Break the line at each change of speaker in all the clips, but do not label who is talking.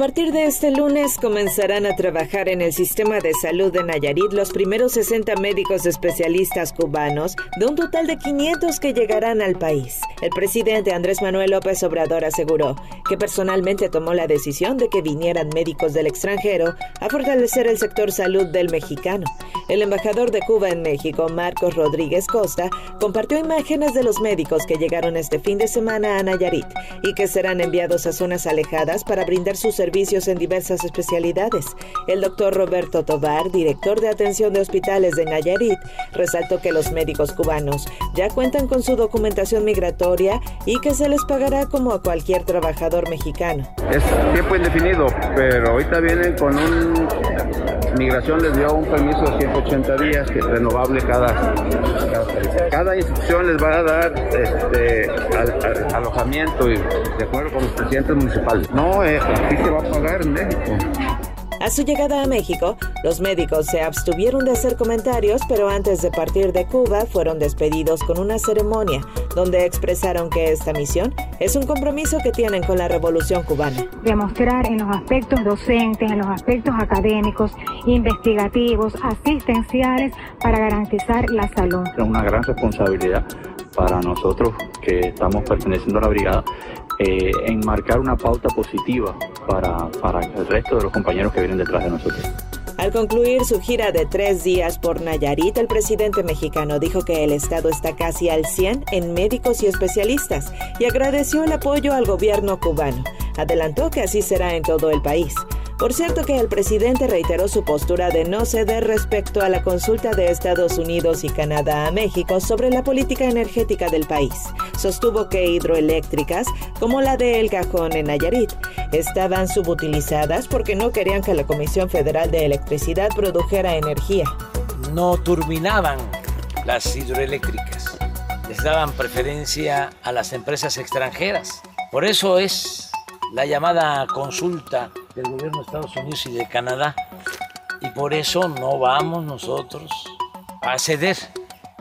A partir de este lunes comenzarán a trabajar en el sistema de salud de Nayarit los primeros 60 médicos especialistas cubanos, de un total de 500 que llegarán al país. El presidente Andrés Manuel López Obrador aseguró que personalmente tomó la decisión de que vinieran médicos del extranjero a fortalecer el sector salud del mexicano. El embajador de Cuba en México, Marcos Rodríguez Costa, compartió imágenes de los médicos que llegaron este fin de semana a Nayarit y que serán enviados a zonas alejadas para brindar sus servicios en diversas especialidades. El doctor Roberto Tobar, director de atención de hospitales de Nayarit, resaltó que los médicos cubanos ya cuentan con su documentación migratoria y que se les pagará como a cualquier trabajador mexicano.
Es tiempo indefinido, pero ahorita vienen con un Migración les dio un permiso de 180 días que es renovable cada, cada, institución les va a dar este, alojamiento y de acuerdo con los presidentes municipales. No, eh, aquí se va a pagar en México.
A su llegada a México, los médicos se abstuvieron de hacer comentarios, pero antes de partir de Cuba fueron despedidos con una ceremonia donde expresaron que esta misión es un compromiso que tienen con la revolución cubana.
Demostrar en los aspectos docentes, en los aspectos académicos, investigativos, asistenciales para garantizar la salud.
Es una gran responsabilidad para nosotros que estamos perteneciendo a la brigada eh, enmarcar una pauta positiva para, para el resto de los compañeros que vienen detrás de nosotros.
Al concluir su gira de tres días por Nayarit, el presidente mexicano dijo que el Estado está casi al 100 en médicos y especialistas y agradeció el apoyo al gobierno cubano. Adelantó que así será en todo el país. Por cierto que el presidente reiteró su postura de no ceder respecto a la consulta de Estados Unidos y Canadá a México sobre la política energética del país. Sostuvo que hidroeléctricas, como la de El Cajón en Nayarit, estaban subutilizadas porque no querían que la Comisión Federal de Electricidad produjera energía.
No turbinaban las hidroeléctricas, les daban preferencia a las empresas extranjeras. Por eso es la llamada consulta del gobierno de Estados Unidos y de Canadá. Y por eso no vamos nosotros a ceder,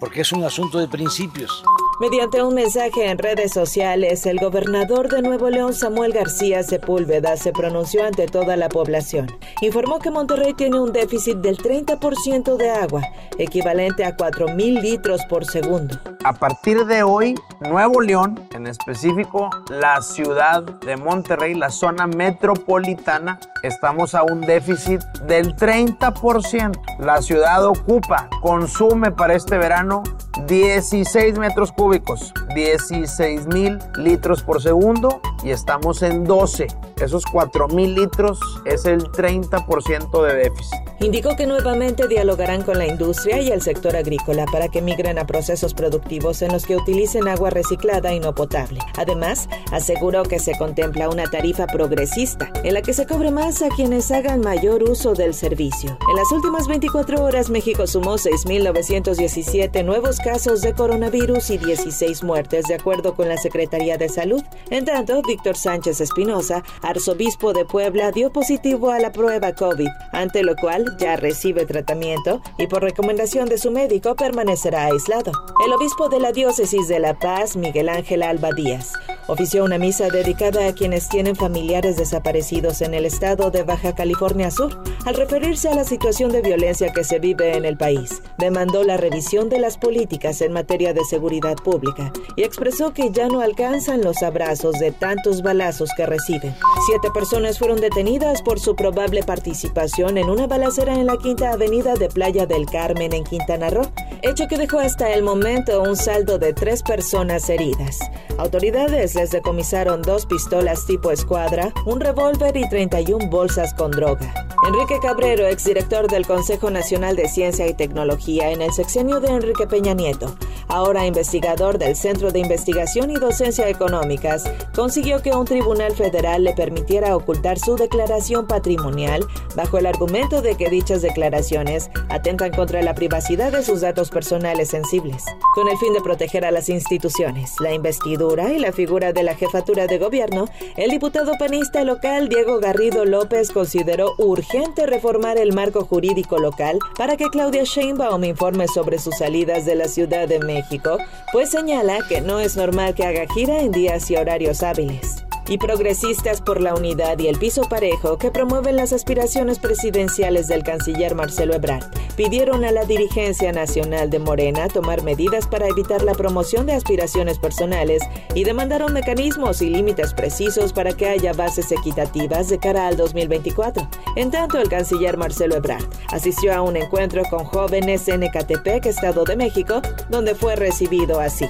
porque es un asunto de principios.
Mediante un mensaje en redes sociales, el gobernador de Nuevo León, Samuel García Sepúlveda, se pronunció ante toda la población. Informó que Monterrey tiene un déficit del 30% de agua, equivalente a 4.000 litros por segundo.
A partir de hoy, Nuevo León, en específico la ciudad de Monterrey, la zona metropolitana, estamos a un déficit del 30%. La ciudad ocupa, consume para este verano 16 metros cúbicos, 16 mil litros por segundo y estamos en 12. Esos 4 mil litros es el 30% de déficit.
Indicó que nuevamente dialogarán con la industria y el sector agrícola para que migren a procesos productivos en los que utilicen agua reciclada y no potable. Además, aseguró que se contempla una tarifa progresista en la que se cobre más a quienes hagan mayor uso del servicio. En las últimas 24 horas, México sumó 6.917 nuevos casos de coronavirus y 16 muertes, de acuerdo con la Secretaría de Salud. En tanto, Víctor Sánchez Espinosa, arzobispo de Puebla, dio positivo a la prueba COVID, ante lo cual ya recibe tratamiento y por recomendación de su médico permanecerá aislado. El obispo de la diócesis de La Paz, Miguel Ángel Alba Díaz, ofició una misa dedicada a quienes tienen familiares desaparecidos en el estado de Baja California Sur. Al referirse a la situación de violencia que se vive en el país, demandó la revisión de las políticas en materia de seguridad pública y expresó que ya no alcanzan los abrazos de tantos balazos que reciben. Siete personas fueron detenidas por su probable participación en una balacera en la Quinta Avenida de Playa del Carmen en Quintana Roo, hecho que dejó hasta el momento un saldo de tres personas heridas. Autoridades les decomisaron dos pistolas tipo escuadra, un revólver y 31 bolsas con droga. Enrique Cabrero, exdirector del Consejo Nacional de Ciencia y Tecnología en el sexenio de Enrique Peña Nieto, ahora investigador del Centro de Investigación y Docencia Económicas, consiguió que un tribunal federal le permitiera ocultar su declaración patrimonial bajo el argumento de que dichas declaraciones atentan contra la privacidad de sus datos personales sensibles. Con el fin de proteger a las instituciones, la investidura y la figura de la jefatura de gobierno, el diputado panista local Diego Garrido López consideró urgente reformar el marco jurídico local para que Claudia Sheinbaum informe sobre sus salidas de la Ciudad de México, pues señala que no es normal que haga gira en días y horarios hábiles y progresistas por la unidad y el piso parejo que promueven las aspiraciones presidenciales del canciller Marcelo Ebrard pidieron a la dirigencia nacional de Morena tomar medidas para evitar la promoción de aspiraciones personales y demandaron mecanismos y límites precisos para que haya bases equitativas de cara al 2024. En tanto, el canciller Marcelo Ebrard asistió a un encuentro con jóvenes en Ecatepec, Estado de México, donde fue recibido así.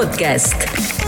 Podcast.